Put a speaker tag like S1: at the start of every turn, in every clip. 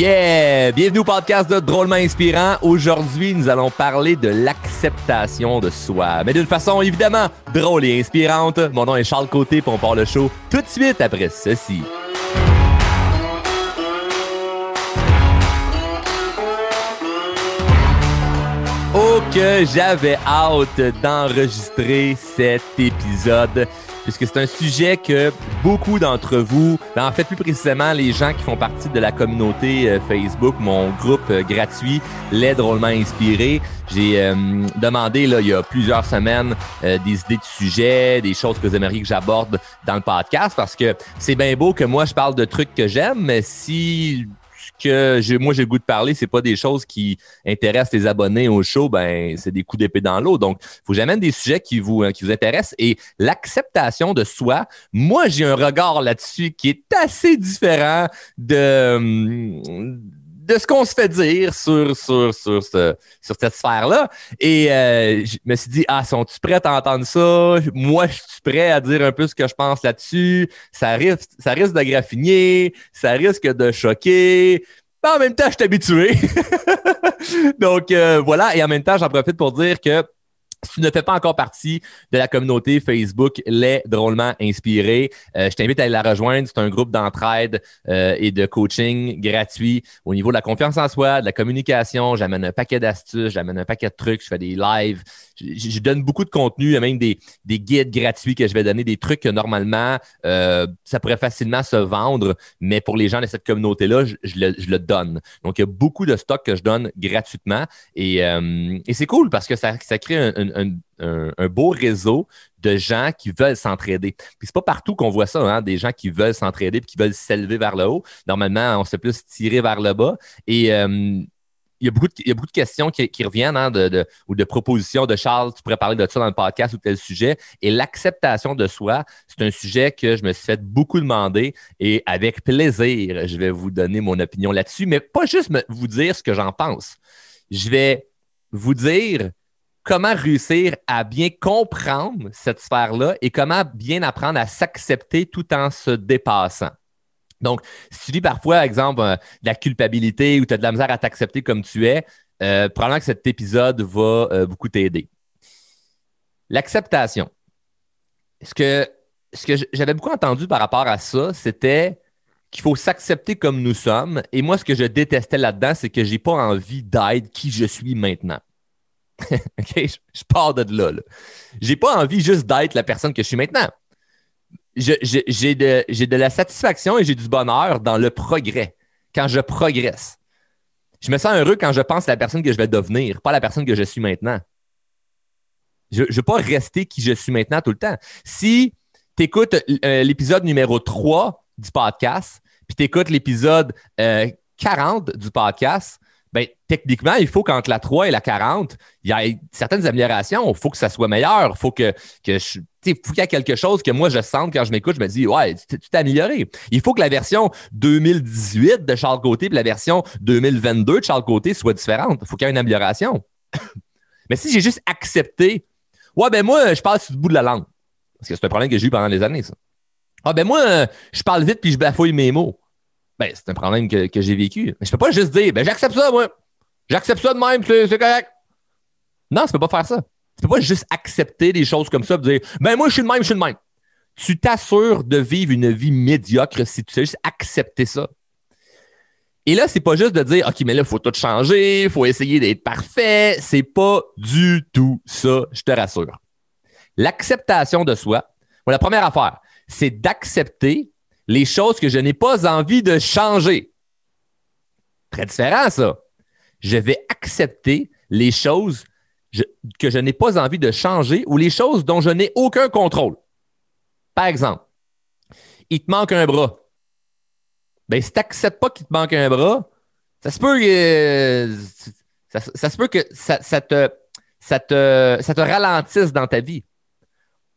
S1: Yeah! Bienvenue au podcast de Drôlement Inspirant. Aujourd'hui, nous allons parler de l'acceptation de soi, mais d'une façon évidemment drôle et inspirante. Mon nom est Charles Côté, et on part le show tout de suite après ceci. Oh que j'avais hâte d'enregistrer cet épisode puisque c'est un sujet que beaucoup d'entre vous, ben, en fait plus précisément les gens qui font partie de la communauté euh, Facebook, mon groupe euh, gratuit, les drôlement inspirés, j'ai euh, demandé là, il y a plusieurs semaines des idées de sujets, des choses que vous aimeriez que j'aborde dans le podcast parce que c'est bien beau que moi je parle de trucs que j'aime, mais si que moi j'ai le goût de parler, c'est pas des choses qui intéressent les abonnés au show, ben c'est des coups d'épée dans l'eau. Donc, faut que j'amène des sujets qui vous qui vous intéressent et l'acceptation de soi. Moi, j'ai un regard là-dessus qui est assez différent de hum, de ce qu'on se fait dire sur, sur, sur, sur cette sphère-là. Et euh, je me suis dit, ah, sont-tu prêts à entendre ça? Moi, je suis prêt à dire un peu ce que je pense là-dessus. Ça risque, ça risque de graffiner, ça risque de choquer. Mais en même temps, je suis habitué. Donc euh, voilà, et en même temps, j'en profite pour dire que si tu ne fais pas encore partie de la communauté Facebook Les Drôlement Inspirés, euh, je t'invite à aller la rejoindre. C'est un groupe d'entraide euh, et de coaching gratuit au niveau de la confiance en soi, de la communication. J'amène un paquet d'astuces, j'amène un paquet de trucs, je fais des lives. Je, donne beaucoup de contenu, même des, des, guides gratuits que je vais donner, des trucs que normalement, euh, ça pourrait facilement se vendre, mais pour les gens de cette communauté-là, je, le, donne. Donc, il y a beaucoup de stocks que je donne gratuitement et, c'est cool parce que ça, ça crée un un, beau réseau de gens qui veulent s'entraider. Puis c'est pas partout qu'on voit ça, hein, des gens qui veulent s'entraider et qui veulent s'élever vers le haut. Normalement, on se plus tirer vers le bas. Et euh, il y, a beaucoup de, questions qui, reviennent hein, de, ou de propositions de Charles. Tu pourrais parler de ça dans le podcast ou tel sujet. Et l'acceptation de soi, c'est un sujet que je me suis fait beaucoup demander et avec plaisir, je vais vous donner mon opinion là-dessus, mais pas juste vous dire ce que j'en pense. Je vais vous dire comment réussir à bien comprendre cette sphère-là et comment bien apprendre à s'accepter tout en se dépassant. Donc, si tu dis parfois, par exemple, euh, de la culpabilité ou tu as de la misère à t'accepter comme tu es, euh, probablement que cet épisode va euh, beaucoup t'aider. L'acceptation. Ce que, ce j'avais beaucoup entendu par rapport à ça, c'était qu'il faut s'accepter comme nous sommes. Et moi, ce que je détestais là-dedans, c'est que j'ai pas envie d'être qui je suis maintenant. OK? Je, pars de là. là. J'ai pas envie juste d'être la personne que je suis maintenant. J'ai de, de la satisfaction et j'ai du bonheur dans le progrès, quand je progresse. Je me sens heureux quand je pense à la personne que je vais devenir, pas la personne que je suis maintenant. Je ne veux pas rester qui je suis maintenant tout le temps. Si tu écoutes euh, l'épisode numéro 3 du podcast, puis tu écoutes l'épisode 40 euh, du podcast, ben, techniquement, il faut qu'entre la 3 et la 40, il y ait certaines améliorations. Il faut que ça soit meilleur. Il faut que, que je, faut qu'il y ait quelque chose que moi je sente quand je m'écoute. Je me dis, ouais, tu t'es amélioré. Il faut que la version 2018 de Charles Côté et la version 2022 de Charles Côté soit différente. Il faut qu'il y ait une amélioration. Mais si j'ai juste accepté, ouais, ben moi, je parle sur le bout de la langue. Parce que c'est un problème que j'ai eu pendant des années, ça. Ah, ben moi, je parle vite puis je bafouille mes mots. Ben, c'est un problème que, j'ai vécu. Mais je peux pas juste dire, ben, j'accepte ça, moi. J'accepte ça de même, c'est correct. Non, tu peux pas faire ça. Tu peux pas juste accepter des choses comme ça et dire, ben, moi, je suis de même, je suis de même. Tu t'assures de vivre une vie médiocre si tu sais juste accepter ça. Et là, c'est pas juste de dire, OK, mais là, il faut tout changer, il faut essayer d'être parfait. C'est pas du tout ça, je te rassure. L'acceptation de soi, la première affaire, c'est d'accepter les choses que je n'ai pas envie de changer. Très différent, ça. Je vais accepter les choses que je n'ai pas envie de changer ou les choses dont je n'ai aucun contrôle. Par exemple, il te manque un bras. Ben, si tu n'acceptes pas qu'il te manque un bras, ça se peut que, ça, se peut que ça, te, ça, te, ça te ralentisse dans ta vie.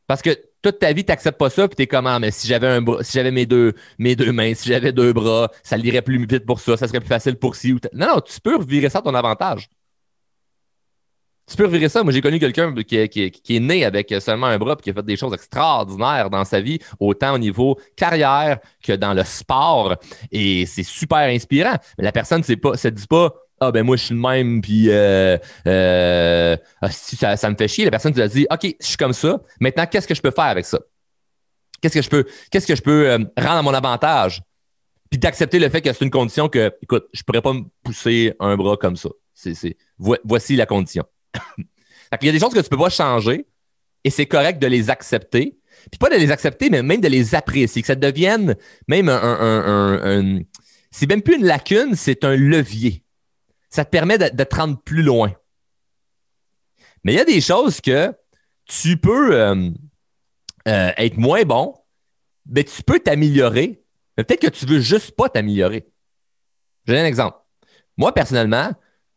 S1: Parce que toute ta vie, tu n'acceptes pas ça, puis tu es comment, ah, mais si j'avais un si j'avais mes deux, mes deux mains, si j'avais deux bras, ça irait plus vite pour ça, ça serait plus facile pour ci Non, non, tu peux virer ça à ton avantage. Tu peux revirer ça. Moi, j'ai connu quelqu'un qui, est né avec seulement un bras et qui a fait des choses extraordinaires dans sa vie, autant au niveau carrière que dans le sport. Et c'est super inspirant. Mais la personne ne se dit pas Ah, ben moi, je suis le même, puis euh, euh, ça, me fait chier. La personne te dit OK, je suis comme ça. Maintenant, qu'est-ce que je peux faire avec ça? Qu'est-ce que je peux, que je peux euh, rendre à mon avantage? Puis d'accepter le fait que c'est une condition que, écoute, je ne pourrais pas me pousser un bras comme ça. Voici la condition. Il y a des choses que tu peux pas changer et c'est correct de les accepter. Puis pas de les accepter, mais même de les apprécier, que ça devienne même un. c'est même plus une lacune, c'est un levier. Ça te permet de, te rendre plus loin. Mais il y a des choses que tu peux euh, euh, être moins bon, mais tu peux t'améliorer. Mais peut-être que tu veux juste pas t'améliorer. J'ai un exemple. Moi, personnellement,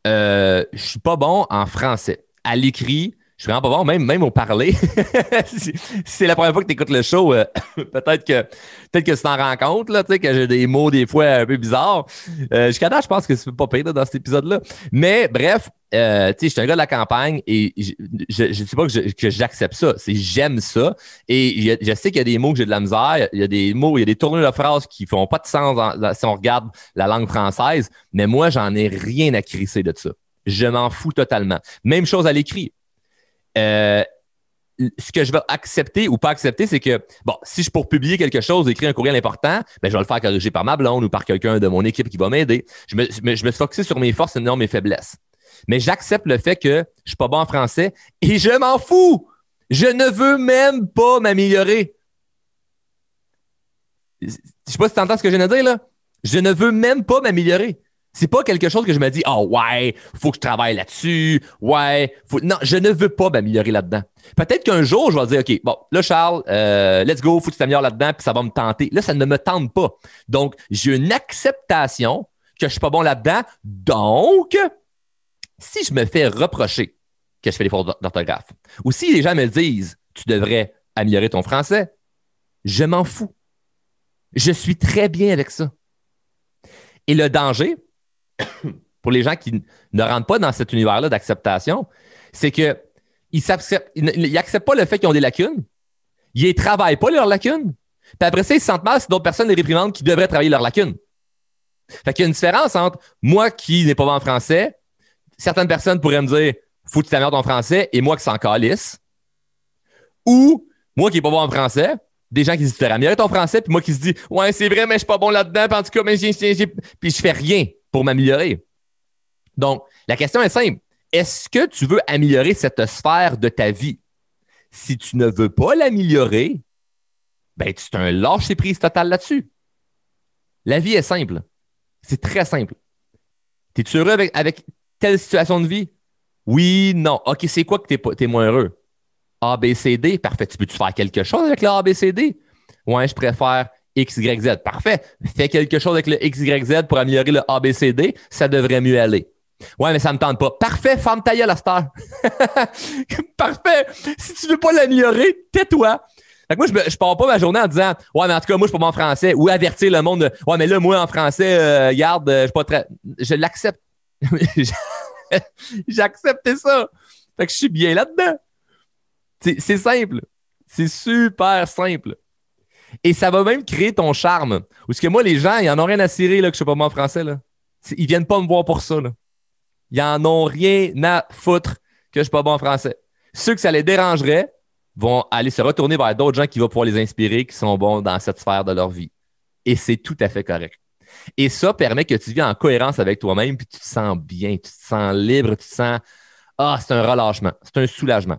S1: euh, je suis pas bon en français. À l'écrit, je suis vraiment pas bon, même, même au parler. c'est la première fois que tu écoutes le show, euh, peut-être que peut-être que tu t'en rends compte, là, que j'ai des mots des fois un peu bizarres. Euh, jusqu'à là, je pense que c'est pas pire dans cet épisode-là. Mais bref, euh, je suis un gars de la campagne et je ne sais pas que j'accepte ça, c'est j'aime ça. Et je, sais qu'il y a des mots que j'ai de la misère, il y a des mots, il y a des tournures de phrases qui font pas de sens si on regarde la langue française, mais moi, j'en ai rien à crisser de ça. Je m'en fous totalement. Même chose à l'écrit. Euh, ce que je vais accepter ou pas accepter, c'est que, bon, si je pour publier quelque chose, écrire un courriel important, ben, je vais le faire corriger par ma blonde ou par quelqu'un de mon équipe qui va m'aider. Je me, je me suis focusé sur mes forces et non mes faiblesses. Mais j'accepte le fait que je suis pas bon en français et je m'en fous. Je ne veux même pas m'améliorer. Je sais pas si tu entends ce que je viens de dire, là. Je ne veux même pas m'améliorer. C'est pas quelque chose que je me dis, oh ouais, faut que je travaille là-dessus. Ouais, faut... non, je ne veux pas m'améliorer là-dedans. Peut-être qu'un jour, je vais dire, OK, bon, là, Charles, euh, let's go, faut que tu t'améliores là-dedans, puis ça va me tenter. Là, ça ne me tente pas. Donc, j'ai une acceptation que je suis pas bon là-dedans. Donc, si je me fais reprocher que je fais des fautes d'orthographe, ou si les gens me disent, tu devrais améliorer ton français, je m'en fous. Je suis très bien avec ça. Et le danger, pour les gens qui ne rentrent pas dans cet univers-là d'acceptation, c'est qu'ils n'acceptent pas le fait qu'ils ont des lacunes, ils ne travaillent pas leurs lacunes, puis après ça, ils se sentent mal si d'autres personnes les réprimandent qui devraient travailler leurs lacunes. Fait qu'il y a une différence entre moi qui n'ai pas en français, certaines personnes pourraient me dire faut que tu t'améliores ton français et moi qui s'en calisse. Ou moi qui n'ai pas bon en français, des gens qui disent tu améliorer ton français, puis moi qui se dis ouais, c'est vrai, mais je suis pas bon là-dedans, puis en tout cas, mais j'ai, puis je fais rien pour m'améliorer. Donc, la question est simple. Est-ce que tu veux améliorer cette sphère de ta vie? Si tu ne veux pas l'améliorer, ben, tu un lâcher prise total là-dessus. La vie est simple. C'est très simple. Es-tu heureux avec, telle situation de vie? Oui, non. OK, c'est quoi que tu es, moins heureux? A, B, C, D. Parfait. Tu peux-tu faire quelque chose avec le A, B, C, D? Ouais, je préfère X, Y, Z. Parfait. Fais quelque chose avec le X, Y, Z pour améliorer le A, B, C, D. Ça devrait mieux aller. Ouais, mais ça me tente pas. Parfait, femme ta à Parfait. Si tu veux pas l'améliorer, tais-toi. moi, je, je pars pas ma journée en disant Ouais, mais en tout cas, moi, je suis pas en français. Ou avertir le monde de Ouais, mais là, moi, en français, euh, garde, euh, je suis pas très. Je l'accepte. J'ai accepté ça. Fait que je suis bien là-dedans. C'est simple. C'est super simple. Et ça va même créer ton charme. Parce que moi, les gens, ils en ont rien à cirer là, que je suis pas bon en français. Là. Ils viennent pas me voir pour ça. Là. Ils en ont rien à foutre que je suis pas bon en français. Ceux que ça les dérangerait vont aller se retourner vers d'autres gens qui vont pouvoir les inspirer, qui sont bons dans cette sphère de leur vie. Et c'est tout à fait correct. Et ça permet que tu vis en cohérence avec toi-même, puis tu te sens bien, tu te sens libre, tu te sens Ah, c'est un relâchement, c'est un soulagement.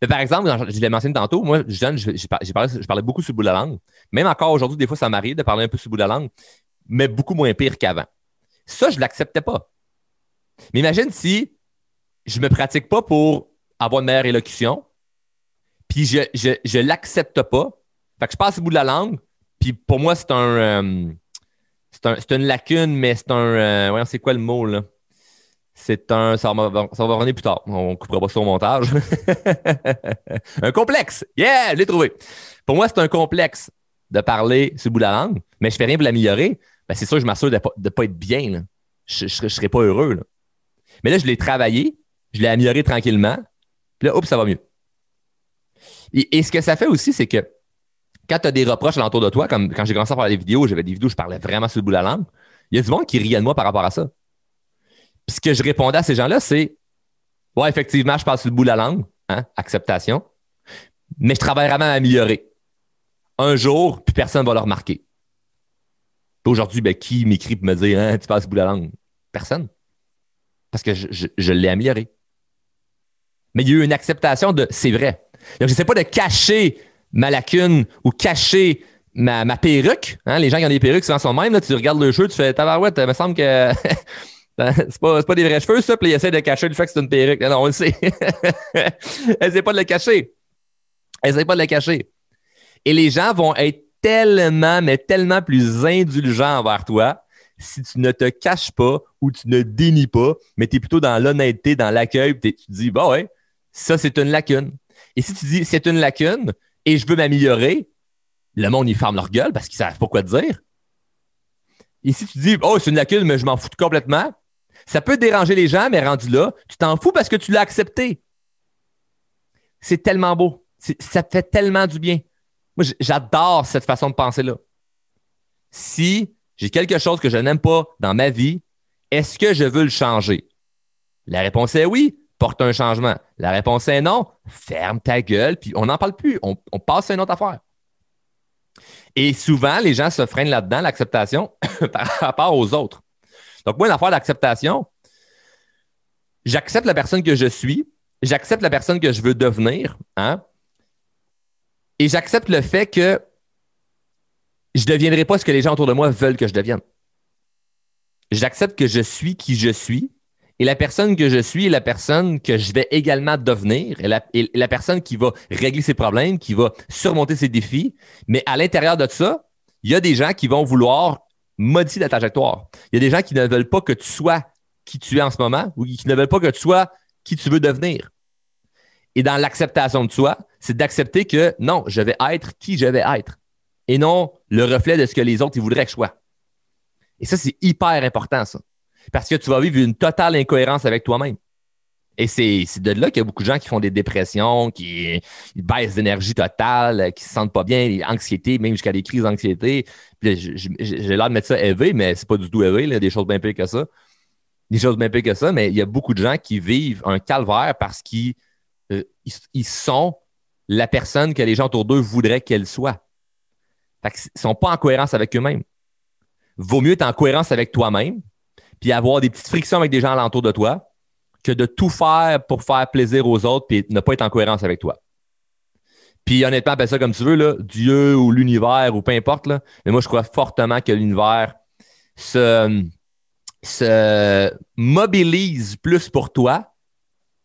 S1: Mais par exemple, je l'ai mentionné tantôt, moi, jeune, je, parlais, beaucoup sur le bout de la langue. Même encore aujourd'hui, des fois, ça m'arrive de parler un peu sur le bout de la langue, mais beaucoup moins pire qu'avant. Ça, je ne l'acceptais pas. Mais imagine si je ne me pratique pas pour avoir une meilleure élocution, puis je ne l'accepte pas. Fait que je passe au bout de la langue, puis pour moi, c'est un. Euh, c'est une lacune, mais c'est un. Euh, voyons, c'est quoi le mot, là? C'est un. Ça va, revenir plus tard. On ne coupera pas ça au montage. un complexe. Yeah, je l'ai trouvé. Pour moi, c'est un complexe de parler sur le bout de la langue, mais je fais rien pour l'améliorer. Ben, c'est sûr que je m'assure de ne pas, être bien. Je ne serais pas heureux. Mais là, je l'ai travaillé. je l'ai amélioré tranquillement. Puis là, oups, ça va mieux. Et, ce que ça fait aussi, c'est que quand tu as des reproches alentour de toi, comme quand j'ai commencé à faire des vidéos, j'avais des vidéos où je parlais vraiment sur le bout de la langue, il y a du monde qui riait de moi par rapport à ça. Puis ce que je répondais à ces gens-là, c'est Ouais, effectivement, je sur le bout de la langue, hein, acceptation, mais je travaille vraiment à m'améliorer. Un jour, puis personne ne va le remarquer. Aujourd'hui, ben, qui m'écrit pour me dire hein, Tu passes le bout de la langue? Personne. Parce que je l'ai amélioré mais il y a eu une acceptation de c'est vrai. Donc, je sais pas de cacher ma lacune ou cacher ma, perruque. Hein. Les gens qui ont des perruques, souvent sont même. Là, tu regardes le cheveu, tu fais Tabarouette, il me semble que c'est pas, pas des vrais cheveux, ça. Puis ils essaient de cacher le fait que c'est une perruque. Non, on le sait. Essaye pas de le cacher. Essaye pas de le cacher. Et les gens vont être tellement, mais tellement plus indulgents envers toi si tu ne te caches pas ou tu ne dénies pas, mais tu es plutôt dans l'honnêteté, dans l'accueil, tu te dis, bah ouais, ça, c'est une lacune. Et si tu dis c'est une lacune et je veux m'améliorer, le monde, il ferme leur gueule parce qu'ils savent pas quoi te dire. Et si tu dis oh, c'est une lacune, mais je m'en fous complètement, ça peut déranger les gens, mais rendu là, tu t'en fous parce que tu l'as accepté. C'est tellement beau. Ça fait tellement du bien. Moi, j'adore cette façon de penser-là. Si j'ai quelque chose que je n'aime pas dans ma vie, est-ce que je veux le changer? La réponse est oui porte un changement? La réponse est non. Ferme ta gueule, puis on n'en parle plus. On, passe à une autre affaire. Et souvent, les gens se freinent là-dedans, l'acceptation, par rapport aux autres. Donc, moi, l'affaire d'acceptation, j'accepte la personne que je suis, j'accepte la personne que je veux devenir, hein, et j'accepte le fait que je ne deviendrai pas ce que les gens autour de moi veulent que je devienne. J'accepte que je suis qui je suis, et la personne que je suis est la personne que je vais également devenir, et la, personne qui va régler ses problèmes, qui va surmonter ses défis. Mais à l'intérieur de ça, il y a des gens qui vont vouloir modifier la trajectoire. Il y a des gens qui ne veulent pas que tu sois qui tu es en ce moment ou qui ne veulent pas que tu sois qui tu veux devenir. Et dans l'acceptation de soi, c'est d'accepter que non, je vais être qui je vais être et non le reflet de ce que les autres ils voudraient que je sois. Et ça, c'est hyper important, ça parce que tu vas vivre une totale incohérence avec toi-même. Et c'est de là qu'il y a beaucoup de gens qui font des dépressions, qui baissent d'énergie totale, qui se sentent pas bien, anxiété, même jusqu'à des crises d'anxiété. J'ai l'air de mettre ça élevé, mais c'est pas du tout élevé, il y a des choses bien pires que ça. Des choses bien pires que ça, mais il y a beaucoup de gens qui vivent un calvaire parce qu'ils euh, sont la personne que les gens autour d'eux voudraient qu'elle soit. Fait ne sont pas en cohérence avec eux-mêmes. Vaut mieux être en cohérence avec toi-même, puis avoir des petites frictions avec des gens alentour de toi, que de tout faire pour faire plaisir aux autres puis ne pas être en cohérence avec toi. Puis honnêtement, appelle ça comme tu veux, là, Dieu ou l'univers ou peu importe, là, mais moi je crois fortement que l'univers se, se mobilise plus pour toi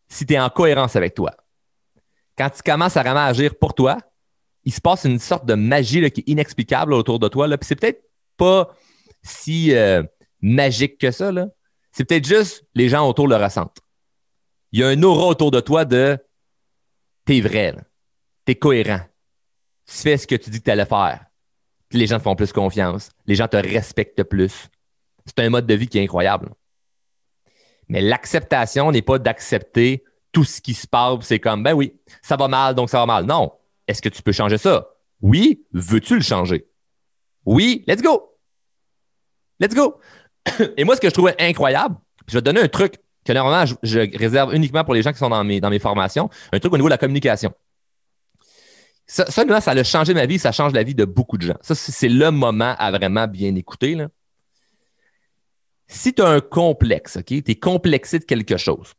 S1: si tu es en cohérence avec toi. Quand tu commences à vraiment agir pour toi, il se passe une sorte de magie qui est inexplicable autour de toi. Là. Puis c'est peut-être pas si, euh, magique que ça. Là. C'est peut-être juste les gens autour le ressentent. Il y a un aura autour de toi de t'es vrai, t'es cohérent. Tu fais ce que tu dis que tu allais faire. Les gens te font plus confiance. Les gens te respectent plus. C'est un mode de vie qui est incroyable. Mais l'acceptation n'est pas d'accepter tout ce qui se passe. C'est comme, ben oui, ça va mal, donc ça va mal. Non. Est-ce que tu peux changer ça? Oui. Veux-tu le changer? Oui. Let's go. Let's go. Et moi, ce que je trouvais incroyable, je vais te donner un truc que normalement, je, réserve uniquement pour les gens qui sont dans mes, dans mes formations, un truc au niveau de la communication. Ça, ça, ça a changé ma vie, ça change la vie de beaucoup de gens. Ça, c'est le moment à vraiment bien écouter. Là. Si tu as un complexe, tu es complexé de quelque chose,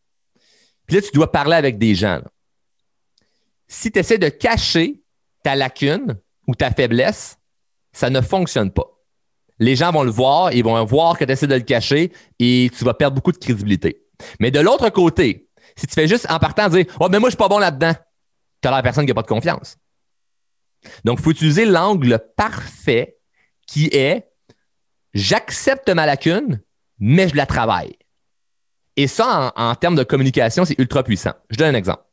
S1: puis là, tu dois parler avec des gens. Si tu essaies de cacher ta lacune ou ta faiblesse, ça ne fonctionne pas les gens vont le voir, ils vont voir que tu essaies de le cacher et tu vas perdre beaucoup de crédibilité. Mais de l'autre côté, si tu fais juste en partant dire Oh, mais moi, je suis pas bon là-dedans, tu as la personne qui n'a pas de confiance. Donc, il faut utiliser l'angle parfait qui est j'accepte ma lacune, mais je la travaille. Et ça, en, termes de communication, c'est ultra puissant. Je donne un exemple.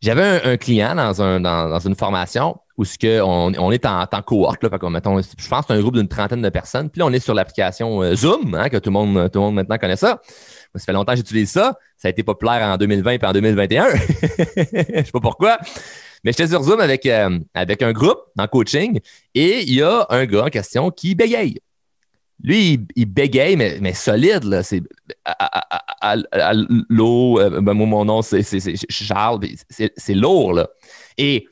S1: J'avais un, client dans, un, dans, une formation où ce que on, est en, en cohorte, là, je pense que c'est un groupe d'une trentaine de personnes. Puis là, on est sur l'application euh, Zoom, hein, que tout le monde, tout le monde maintenant connaît ça. ça fait longtemps que j'utilise ça. Ça a été populaire en 2020 et en 2021. je sais pas pourquoi. Mais j'étais sur Zoom avec, euh, avec un groupe en coaching et il y a un gars en question qui bégaye. Lui, il, bégaye, mais, mais solide. Là. C'est à, l'eau. Euh, ben, mon nom, c'est Charles. C'est lourd. Là. Et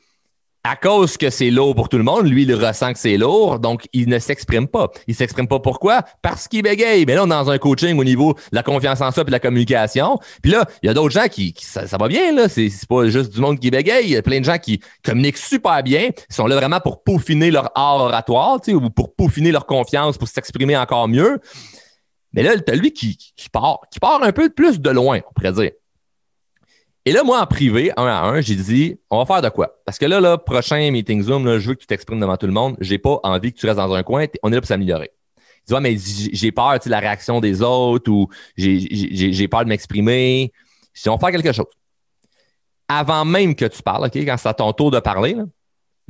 S1: à cause que c'est lourd pour tout le monde, lui, il ressent que c'est lourd, donc il ne s'exprime pas. Il s'exprime pas pourquoi? Parce qu'il bégaye. Mais là, dans un coaching au niveau de la confiance en soi et de la communication. Puis là, il y a d'autres gens qui, ça, va bien, là. C'est pas juste du monde qui bégaye. Il y a plein de gens qui communiquent super bien. Ils sont là vraiment pour peaufiner leur art oratoire, tu ou pour peaufiner leur confiance, pour s'exprimer encore mieux. Mais là, t'as lui qui, qui part, qui part un peu plus de loin, on pourrait dire. Et là, moi, en privé, un à un, j'ai dit, on va faire de quoi? Parce que là, le prochain meeting Zoom, là, je veux que tu t'exprimes devant tout le monde. J'ai pas envie que tu restes dans un coin. On est là pour s'améliorer. Tu vois, mais j'ai peur de la réaction des autres ou j'ai peur de m'exprimer. Si on faire quelque chose. Avant même que tu parles, OK, quand c'est à ton tour de parler,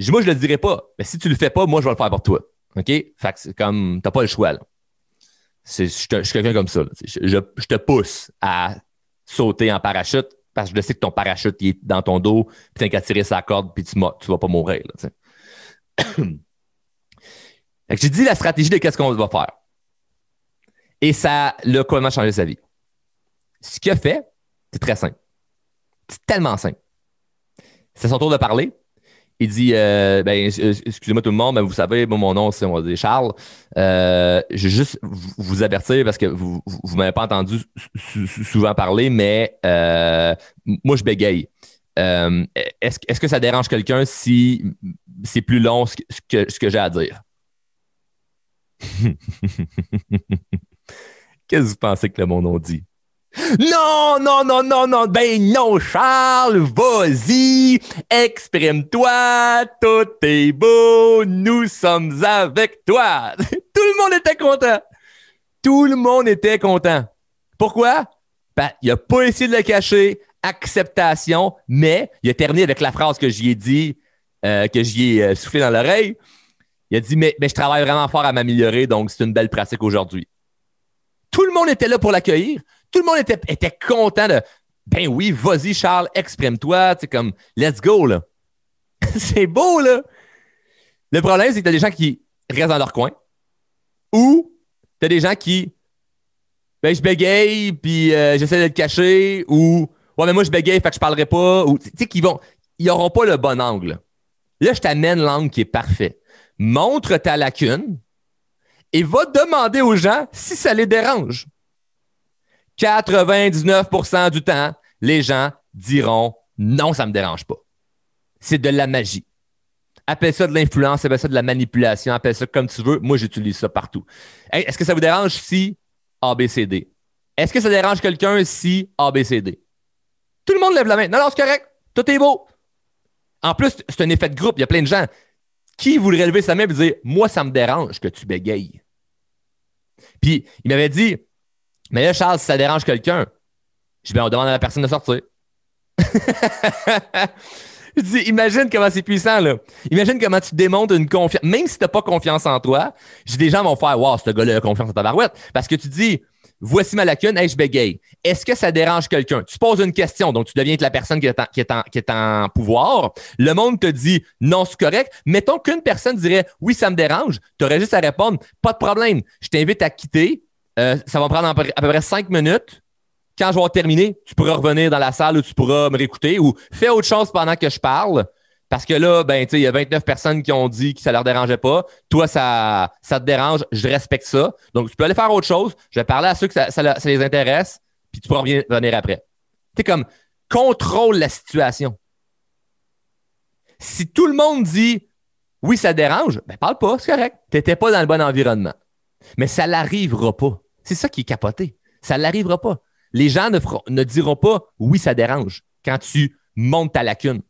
S1: moi, je le dirai pas. Mais si tu le fais pas, moi, je vais le faire pour toi. OK? Fait que c'est comme, t'as pas le choix, là. Je suis quelqu'un comme ça. Je, te pousse à sauter en parachute parce que je sais que ton parachute est dans ton dos, puis t'as qu'à tirer sa corde, puis tu, vas pas mourir. j'ai dit la stratégie de qu'est-ce qu'on va faire. Et ça l'a complètement changé sa vie. Ce qu'il a fait, c'est très simple. C'est tellement simple. C'est son tour de parler. Il dit euh, ben, euh, excusez-moi tout le monde, mais vous savez, mon nom, c'est Charles. Euh, je vais juste vous avertir parce que vous ne m'avez pas entendu souvent parler, mais moi, je bégaye. est-ce, est que ça dérange quelqu'un si c'est plus long ce que, j'ai à dire? Qu'est-ce que vous pensez que le monde dit? Non, non, non, non, non, ben non, Charles, vas-y, exprime-toi, tout est beau, nous sommes avec toi. Tout le monde était content. Tout le monde était content. Pourquoi? Ben, il n'a pas essayé de le cacher, acceptation, mais il a terminé avec la phrase que j'y ai dit, euh, que j'y ai euh, soufflé dans l'oreille. Il a dit, mais, mais je travaille vraiment fort à m'améliorer, donc c'est une belle pratique aujourd'hui. Tout le monde était là pour l'accueillir. Tout le monde était, content de Ben oui, vas-y, Charles, exprime-toi. C'est comme Let's go, là. c'est beau, là. Le problème, c'est que tu as des gens qui restent dans leur coin ou tu as des gens qui Ben, je bégaye, puis euh, j'essaie de le cacher ou Ouais, mais moi, je bégaye, fait que je parlerai pas. Ou tu sais, vont. Ils n'auront pas le bon angle. Là, je t'amène l'angle qui est parfait. Montre ta lacune et va demander aux gens si ça les dérange. 99% du temps, les gens diront non, ça ne me dérange pas. C'est de la magie. Appelle ça de l'influence, appelle ça de la manipulation, appelle ça comme tu veux. Moi, j'utilise ça partout. Est-ce que ça vous dérange si ABCD? Est-ce que ça dérange quelqu'un si ABCD? Tout le monde lève la main. Non, non, c'est correct. Tout est beau. En plus, c'est un effet de groupe. Il y a plein de gens qui voudraient lever sa main et dire Moi, ça me dérange que tu bégayes. Puis, il m'avait dit mais là, Charles, si ça dérange quelqu'un, je vais on demande à la personne de sortir. je dis, imagine comment c'est puissant, là. Imagine comment tu démontres une confiance. Même si tu n'as pas confiance en toi, des gens vont faire, wow, ce gars-là a confiance en ta barouette. Parce que tu dis, voici ma lacune, hey, je bégaye. Est-ce que ça dérange quelqu'un? Tu poses une question, donc tu deviens la personne qui est, en, qui, est en, qui est en pouvoir. Le monde te dit non, c'est correct. Mettons qu'une personne dirait oui, ça me dérange. Tu aurais juste à répondre, pas de problème. Je t'invite à quitter, euh, ça va prendre à peu près cinq minutes. Quand je vais terminer, tu pourras revenir dans la salle où tu pourras me réécouter ou fais autre chose pendant que je parle. Parce que là, ben, il y a 29 personnes qui ont dit que ça leur dérangeait pas. Toi, ça, te dérange. Je respecte ça. Donc, tu peux aller faire autre chose. Je vais parler à ceux que ça, les intéresse. Puis tu pourras revenir après. Tu comme, contrôle la situation. Si tout le monde dit oui, ça dérange, ben parle pas, c'est correct. Tu n'étais pas dans le bon environnement. Mais ça n'arrivera pas. C'est ça qui est capoté. Ça n'arrivera pas. Les gens ne, ne diront pas oui, ça dérange quand tu montes ta lacune.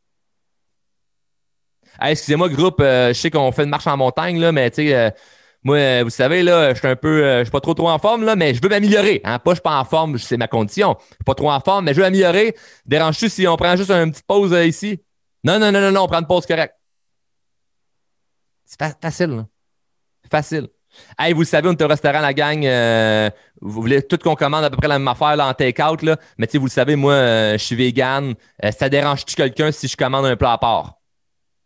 S1: excusez-moi, groupe, euh, je sais qu'on fait une marche en montagne, là, mais tu sais, euh, moi, vous savez, là, je suis un peu, euh, je suis pas trop trop en forme, là, mais je veux m'améliorer. Hein? Pas, je suis pas en forme, c'est ma condition. Je suis pas trop en forme, mais je veux m'améliorer. Dérange-tu si on prend juste une petite pause ici? Non, non, non, non, non, on prend une pause correcte. C'est facile, là. Facile. Hey, vous savez, on est au restaurant, la gang. Euh, vous voulez tout qu'on commande à peu près la même affaire là, en take-out. Là. Mais vous le savez, moi, euh, je suis vegan. Euh, ça dérange-tu quelqu'un si je commande un plat à part?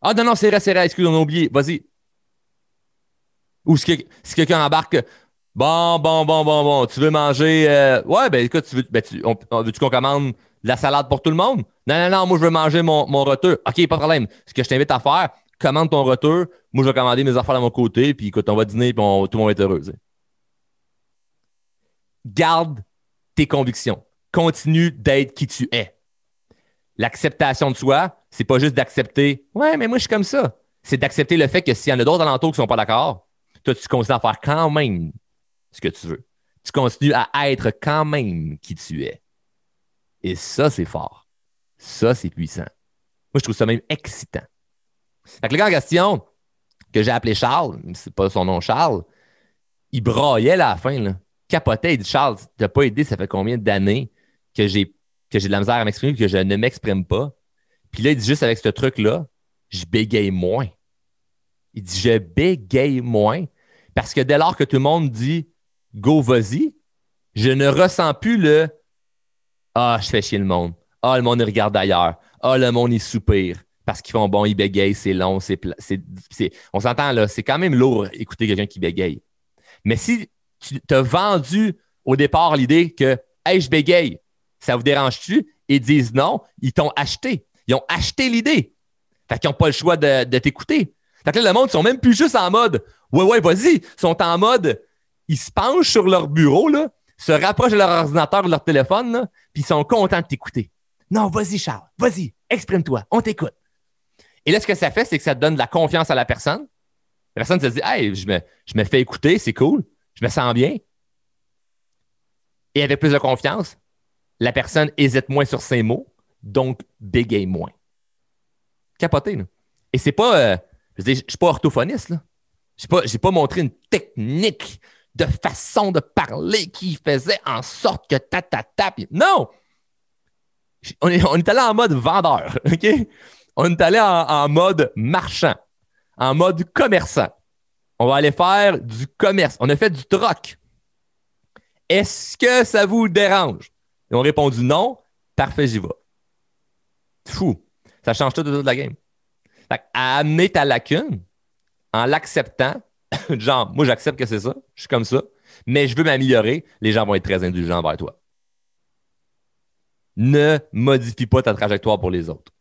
S1: Ah non, non, c'est vrai, c'est vrai, excuse, on a oublié. Vas-y. Ou si, quelqu'un embarque, bon, bon, bon, bon, bon, tu veux manger. ouais, ben écoute, tu veux, ben, tu, veux-tu qu'on commande de la salade pour tout le monde? Non, non, non, moi, je veux manger mon, mon retour. OK, pas de problème. Ce que je t'invite à faire, commande ton retour. Moi, je vais commander mes affaires de mon côté, puis écoute, on va dîner, puis tout le monde va être heureux. Garde tes convictions. Continue d'être qui tu es. L'acceptation de soi, c'est pas juste d'accepter Ouais, mais moi, je suis comme ça. C'est d'accepter le fait que s'il y en a d'autres alentours qui sont pas d'accord, toi, tu continues à faire quand même ce que tu veux. Tu continues à être quand même qui tu es. Et ça, c'est fort. Ça, c'est puissant. Moi, je trouve ça même excitant. Fait que le gars en question, que j'ai appelé Charles, c'est pas son nom Charles, il braillait à la fin, là. Capotait, il dit Charles, t'as pas aidé, ça fait combien d'années que j'ai que j'ai de la misère à m'exprimer, que je ne m'exprime pas. Puis là, il dit juste avec ce truc-là, je bégaye moins. Il dit je bégaye moins parce que dès lors que tout le monde dit go, vas-y, je ne ressens plus le ah, je fais chier le monde. Ah, le monde regarde ailleurs. Ah, le monde il soupire parce qu'ils font bon, ils bégayent, c'est long, on s'entend là, c'est quand même lourd écouter quelqu'un qui bégaye. Mais si tu t'as vendu au départ l'idée que Hey, je bégaye, ça vous dérange-tu? Ils disent non, ils t'ont acheté. Ils ont acheté l'idée. Fait qu'ils n'ont pas le choix de, t'écouter. Fait que là, le monde, ils sont même plus juste en mode Ouais, ouais, vas-y. Ils sont en mode ils se penchent sur leur bureau, se rapprochent de leur ordinateur de leur téléphone, puis ils sont contents de t'écouter. Non, vas-y, Charles, vas-y, exprime-toi, on t'écoute. Et là, ce que ça fait, c'est que ça donne de la confiance à la personne. La personne se dit Hey, je me, je me fais écouter, c'est cool, je me sens bien. Et avec plus de confiance, la personne hésite moins sur ses mots, donc bégaye moins. Capoté, là. Et c'est pas. Euh, je ne suis pas orthophoniste, là. Je n'ai pas, montré une technique de façon de parler qui faisait en sorte que ta. Non! On est, on est allé en mode vendeur, OK? On est allé en, mode marchand, en mode commerçant. On va aller faire du commerce. On a fait du troc. Est-ce que ça vous dérange? Ils ont répondu non. Parfait, j'y vais. Fou. Ça change tout de toute la game. Fait à amener ta lacune en l'acceptant, genre, moi, j'accepte que c'est ça, je suis comme ça, mais je veux m'améliorer, les gens vont être très indulgents envers toi. Ne modifie pas ta trajectoire pour les autres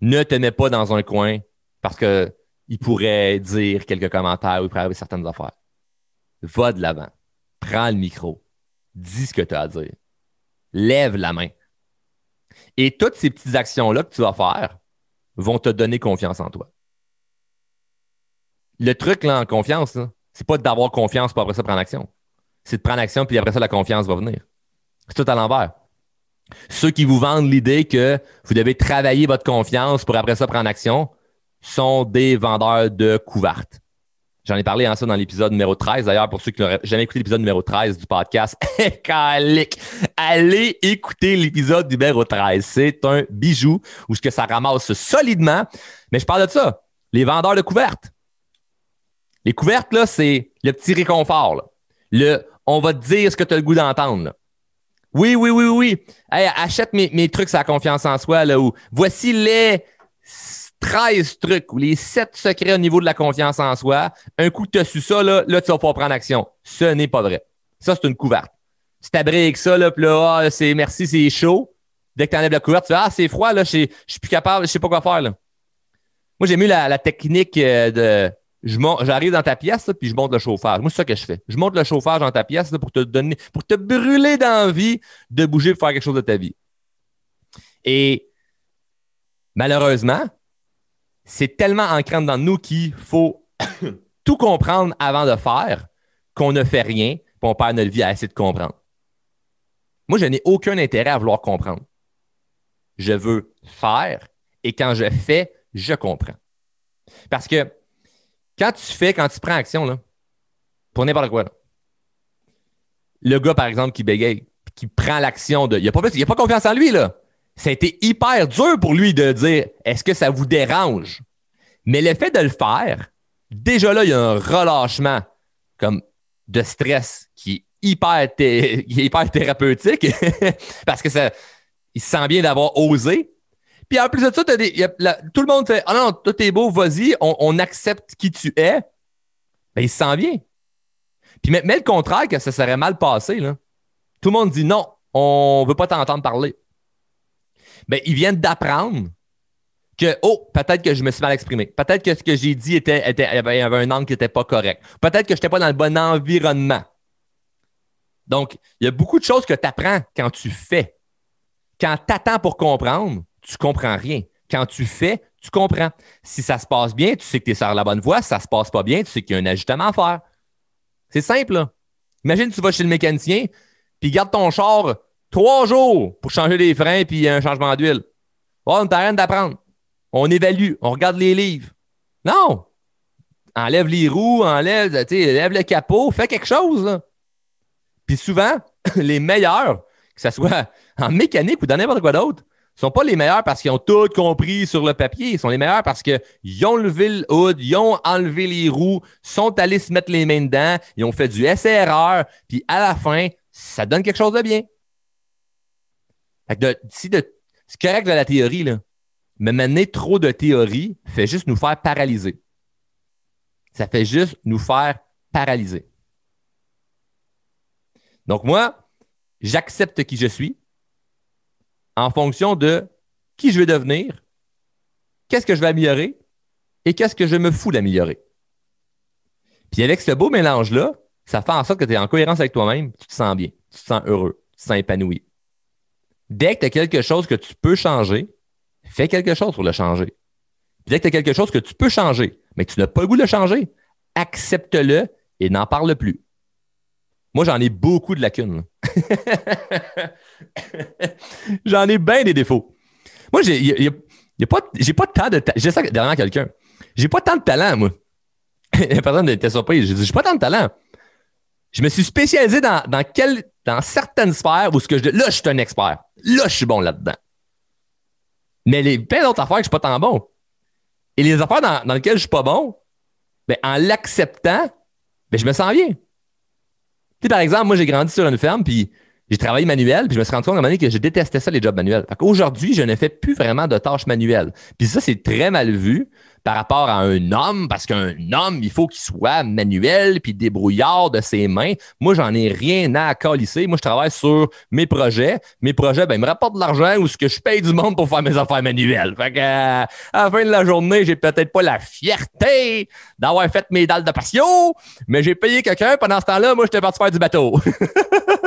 S1: ne te mets pas dans un coin parce qu'il pourrait dire quelques commentaires ou il pourrait arriver certaines affaires. Va de l'avant. Prends le micro. Dis ce que tu as à dire. Lève la main. Et toutes ces petites actions-là que tu vas faire vont te donner confiance en toi. Le truc là, en confiance, c'est pas d'avoir confiance pour après ça prendre action. C'est de prendre action puis après ça, la confiance va venir. C'est tout à l'envers. Ceux qui vous vendent l'idée que vous devez travailler votre confiance pour après ça prendre action sont des vendeurs de couvertes. J'en ai parlé en ça dans l'épisode numéro 13. D'ailleurs, pour ceux qui n'auraient jamais écouté l'épisode numéro 13 du podcast, allez écouter l'épisode numéro 13. C'est un bijou où ce que ça ramasse solidement. Mais je parle de ça. Les vendeurs de couvertes. Les couvertes, là, c'est le petit réconfort. Le on va te dire ce que tu as le goût d'entendre. Oui, oui, oui, oui. achète mes, trucs à confiance en soi. Là, où voici les 13 trucs ou les 7 secrets au niveau de la confiance en soi. Un coup que tu as su ça, là, là, tu vas pouvoir prendre action. Ce n'est pas vrai. Ça, c'est une couverte. Tu t'abriques ça, là, puis là, ah, c'est merci, c'est chaud. Dès que tu enlèves la couverte, tu fais Ah, c'est froid, là, je suis plus capable, je sais pas quoi faire. Là. Moi, j'ai mis la technique euh, de j'arrive dans ta pièce, puis je monte le chauffage. Moi, c'est ça que je fais. Je monte le chauffage dans ta pièce pour te donner, pour te brûler d'envie de bouger pour faire quelque chose de ta vie. Et malheureusement, c'est tellement ancré dans nous qu'il faut tout comprendre avant de faire qu'on ne fait rien, puis on perd notre vie à essayer de comprendre. Moi, je n'ai aucun intérêt à vouloir comprendre. Je veux faire et quand je fais, je comprends. Parce que quand tu fais, quand tu prends action, là, pour n'importe quoi, le gars, par exemple, qui bégaye, qui prend l'action de. Il n'a pas, pas confiance en lui, là. Ça a été hyper dur pour lui de dire est-ce que ça vous dérange? Mais le fait de le faire, déjà là, il y a un relâchement comme de stress qui est hyper, hyper thérapeutique parce que ça, il se sent bien d'avoir osé. Puis en plus de ça, tout le monde fait Ah non, tout est beau, vas-y, on, accepte qui tu es. Ben, il se sent bien. Puis mais, le contraire, que ça serait mal passé, là. Tout le monde dit non, on ne veut pas t'entendre parler. Ben, ils viennent d'apprendre que, oh, peut-être que je me suis mal exprimé. Peut-être que ce que j'ai dit était, était, avait un angle qui n'était pas correct. Peut-être que je n'étais pas dans le bon environnement. Donc, il y a beaucoup de choses que tu apprends quand tu fais. Quand tu attends pour comprendre, tu comprends rien. Quand tu fais, tu comprends. Si ça se passe bien, tu sais que tu es sur la bonne voie. Si ça se passe pas bien, tu sais qu'il y a un ajustement à faire. C'est simple, là. Imagine, tu vas chez le mécanicien, puis garde ton char trois jours pour changer les freins puis un changement d'huile. On t'a rien d'apprendre. On évalue, on regarde les livres. Non! Enlève les roues, enlève, enlève le capot, fais quelque chose. Puis souvent, les meilleurs, que ce soit en mécanique ou dans n'importe quoi d'autre, ne sont pas les meilleurs parce qu'ils ont tout compris sur le papier. Ils sont les meilleurs parce qu'ils ont levé le hood, ils ont enlevé les roues, sont allés se mettre les mains dedans, ils ont fait du SRR, puis à la fin, ça donne quelque chose de bien. c'est correct de la théorie, là. Mais mener trop de théorie fait juste nous faire paralyser. Ça fait juste nous faire paralyser. Donc moi, j'accepte qui je suis en fonction de qui je vais devenir, qu'est-ce que je vais améliorer et qu'est-ce que je me fous d'améliorer. Puis avec ce beau mélange-là, ça fait en sorte que tu es en cohérence avec toi-même, tu te sens bien, tu te sens heureux, tu te sens épanoui. Dès que tu as quelque chose que tu peux changer, fais quelque chose pour le changer. Puis dès que tu as quelque chose que tu peux changer, mais que tu n'as pas le goût de le changer, accepte-le et n'en parle plus. Moi, j'en ai beaucoup de lacunes. j'en ai bien des défauts. Moi, j'ai y pas, tant de talent. J'ai ça derrière quelqu'un. J'ai pas tant de talent, moi. La personne était surprise. J'ai dit, j'ai pas tant de talent. Je me suis spécialisé dans, dans, dans certaines sphères où ce que je là, je suis un expert. Là, je suis bon là-dedans. Mais les plein d'autres affaires que je suis pas tant bon. Et les affaires dans, dans lesquelles je suis pas bon, ben, en l'acceptant, ben, je me sens bien sais, par exemple, moi, j'ai grandi sur une ferme, puis j'ai travaillé manuel, puis je me suis rendu compte à un moment donné que je détestais ça, les jobs manuels. Fait qu'aujourd'hui, je ne fais plus vraiment de tâches manuelles. Puis ça, c'est très mal vu par rapport à un homme, parce qu'un homme, il faut qu'il soit manuel puis débrouillard de ses mains. Moi, j'en ai rien à calisser. Moi, je travaille sur mes projets. Mes projets, ben, ils me rapportent de l'argent ou ce que je paye du monde pour faire mes affaires manuelles. Fait que, euh, à la fin de la journée, j'ai peut-être pas la fierté d'avoir fait mes dalles de passion, mais j'ai payé quelqu'un. Pendant ce temps-là, moi, j'étais parti faire du bateau.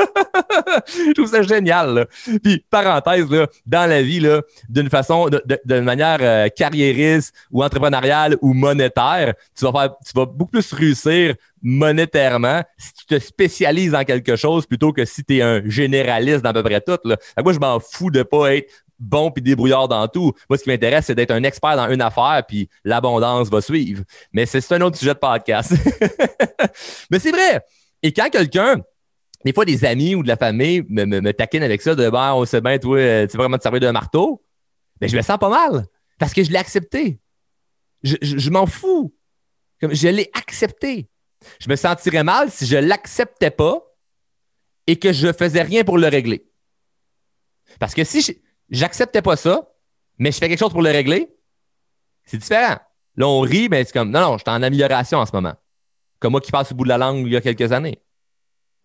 S1: je trouve ça génial. Puis, parenthèse, là, dans la vie, d'une façon, de, manière euh, carriériste ou entrepreneuriale ou monétaire, tu vas, faire, tu vas beaucoup plus réussir monétairement si tu te spécialises en quelque chose plutôt que si tu es un généraliste dans à peu près tout. Là. Moi, je m'en fous de pas être bon puis débrouillard dans tout. Moi, ce qui m'intéresse, c'est d'être un expert dans une affaire, puis l'abondance va suivre. Mais c'est un autre sujet de podcast. Mais c'est vrai. Et quand quelqu'un des fois, des amis ou de la famille me, me, taquinent avec ça de ben, on sait bien, toi, euh, tu vas vraiment te servir d'un marteau. Mais ben, je me sens pas mal parce que je l'ai accepté. Je, m'en fous. Comme je l'ai accepté. Je me sentirais mal si je l'acceptais pas et que je faisais rien pour le régler. Parce que si j'acceptais pas ça, mais je fais quelque chose pour le régler, c'est différent. Là, on rit, mais c'est comme non, non, je suis en amélioration en ce moment. Comme moi qui passe au bout de la langue il y a quelques années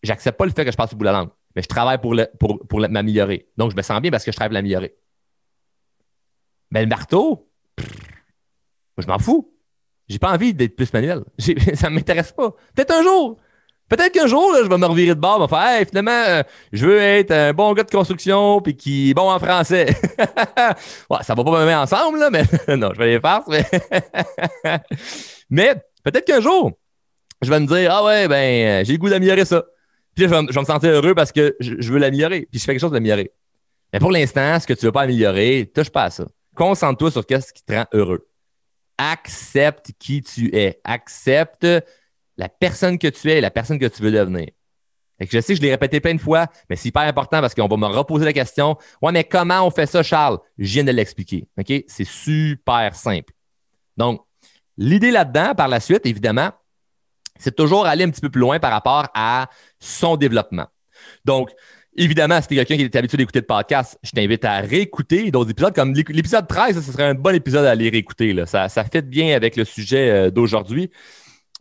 S1: j'accepte pas le fait que je passe au bout de la langue, mais je travaille pour, pour, pour m'améliorer. Donc, je me sens bien parce que je travaille pour l'améliorer. Mais le marteau, je m'en fous. J'ai pas envie d'être plus manuel. Ça ne m'intéresse pas. Peut-être un jour. Peut-être qu'un jour, je vais me revirer de bord, je faire hey, finalement, euh, je veux être un bon gars de construction puis qui est bon en français. ouais, ça va pas me mettre ensemble, là, mais non, je vais les faire. Mais, mais peut-être qu'un jour, je vais me dire Ah ouais, ben, j'ai le goût d'améliorer ça. Puis je vais, me sentir heureux parce que je, veux l'améliorer. Puis je fais quelque chose d'améliorer. Mais pour l'instant, ce que tu veux pas améliorer, touche pas à ça. Concentre-toi sur ce qui te rend heureux. Accepte qui tu es. Accepte la personne que tu es et la personne que tu veux devenir. Je sais que je l'ai répété plein de fois, mais c'est hyper important parce qu'on va me reposer la question. Ouais, mais comment on fait ça, Charles? Je viens de l'expliquer. OK? C'est super simple. Donc, L'idée là-dedans, par la suite, évidemment, c'est toujours aller un petit peu plus loin par rapport à son développement. Donc, Évidemment, si tu quelqu'un qui est habitué d'écouter le podcast, je t'invite à réécouter d'autres épisodes. Comme l'épisode 13, ce serait un bon épisode à aller réécouter. Ça, ça fait bien avec le sujet euh, d'aujourd'hui.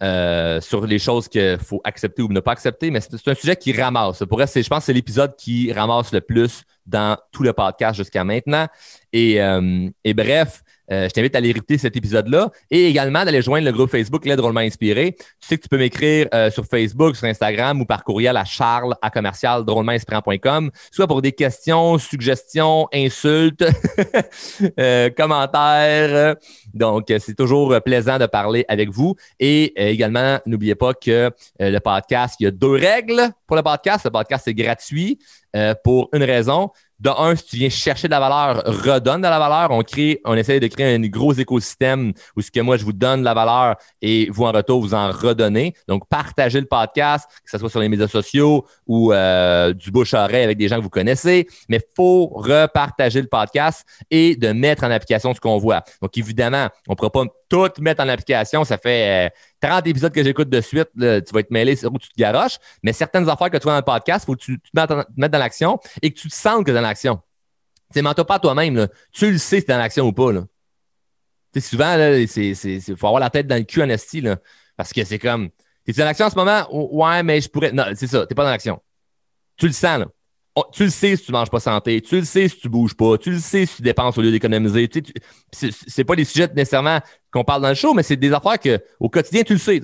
S1: Euh, sur les choses qu'il faut accepter ou ne pas accepter, mais c'est un sujet qui ramasse. Pour je pense que c'est l'épisode qui ramasse le plus dans tout le podcast jusqu'à maintenant. Et, euh, et bref, euh, je t'invite à aller écouter cet épisode-là et également d'aller joindre le groupe Facebook L'aide drôlement inspiré. Tu sais que tu peux m'écrire euh, sur Facebook, sur Instagram ou par courriel à charles à commercial soit pour des questions, suggestions, insultes, euh, commentaires. Donc, c'est toujours plaisant de parler avec vous. Et également, n'oubliez pas que le podcast, il y a deux règles pour le podcast. Le podcast est gratuit pour une raison de un, si tu viens chercher de la valeur, redonne de la valeur. On crée, on essaie de créer un gros écosystème où ce que moi, je vous donne de la valeur et vous, en retour, vous en redonnez. Donc, partagez le podcast, que ce soit sur les médias sociaux ou euh, du bouche-oreille avec des gens que vous connaissez. Mais faut repartager le podcast et de mettre en application ce qu'on voit. Donc, évidemment, on ne pourra pas tout mettre en application. Ça fait 30 euh, épisodes que j'écoute de suite. tu vas être mêlé sur où tu te garoches. Mais certaines affaires que tu vois dans le podcast, il faut que tu te mettes, dans l'action et que tu te sentes que dans l'action. Tu ne pas toi-même. Tu le sais si tu es dans l'action ou pas. Là. souvent, il faut avoir la tête dans le cul en esti. Parce que c'est comme, tu es dans l'action en ce moment? Ouais, mais je pourrais. Non, c'est ça, tu n'es pas dans l'action. Tu le sens. Là tu le sais si tu manges pas santé, tu le sais si tu bouges pas, tu le sais si tu dépenses au lieu d'économiser. Tu sais, c'est pas des sujets nécessairement qu'on parle dans le show, mais c'est des affaires que au quotidien, tu le sais.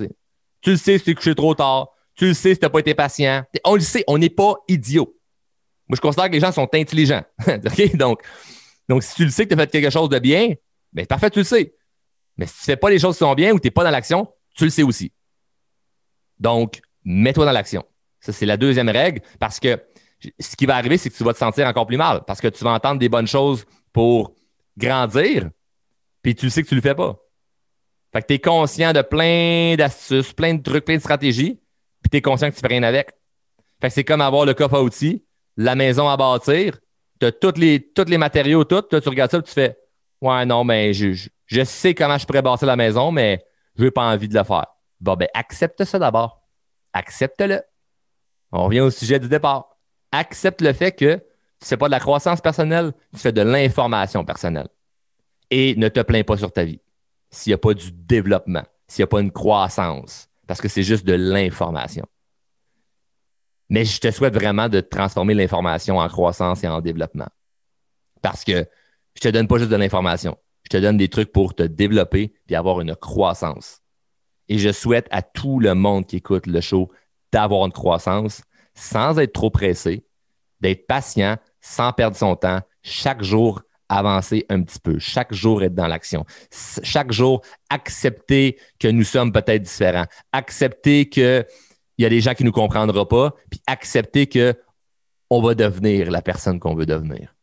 S1: Tu, le sais si tu es couché trop tard, tu le sais si tu n'as pas été patient. On le sait, on n'est pas idiot. Moi, je considère que les gens sont intelligents. donc, donc, si tu le sais que tu as fait quelque chose de bien, ben parfait, tu le sais. Mais si tu ne fais pas les choses qui sont bien ou tu n'es pas dans l'action, tu le sais aussi. Donc, mets-toi dans l'action. Ça, c'est la deuxième règle parce que ce qui va arriver, c'est que tu vas te sentir encore plus mal parce que tu vas entendre des bonnes choses pour grandir, puis tu sais que tu ne le fais pas. Fait que tu es conscient de plein d'astuces, plein de trucs, plein de stratégies, puis tu es conscient que tu fais rien avec. Fait que c'est comme avoir le coffre à outils, la maison à bâtir, tu as tous les, tous les matériaux, tout, tu regardes ça, et tu fais Ouais, non, mais je, je, sais comment je pourrais bâtir la maison, mais je n'ai pas envie de le faire. Bon, ben, accepte ça d'abord. Accepte-le. On revient au sujet du départ accepte le fait que tu ne fais pas de la croissance personnelle, tu fais de l'information personnelle. Et ne te plains pas sur ta vie s'il n'y a pas du développement, s'il n'y a pas une croissance, parce que c'est juste de l'information. Mais je te souhaite vraiment de transformer l'information en croissance et en développement. Parce que je te donne pas juste de l'information, je te donne des trucs pour te développer et avoir une croissance. Et je souhaite à tout le monde qui écoute le show d'avoir une croissance sans être trop pressé, d'être patient, sans perdre son temps, chaque jour avancer un petit peu, chaque jour être dans l'action, chaque jour accepter que nous sommes peut-être différents, accepter qu'il y a des gens qui ne nous comprendront pas, puis accepter que on va devenir la personne qu'on veut devenir.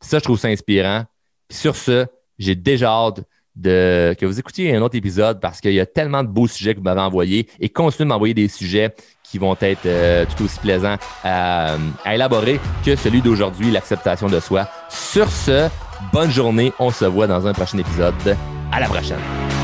S1: Ça, je trouve ça inspirant. sur ce, j'ai déjà hâte de, que vous écoutiez un autre épisode parce qu'il y a tellement de beaux sujets que vous m'avez envoyés et continuez de m'envoyer des sujets qui vont être euh, tout aussi plaisants à, élaborer que celui d'aujourd'hui, l'acceptation de soi. Sur ce, bonne journée. On se voit dans un prochain épisode. À la prochaine.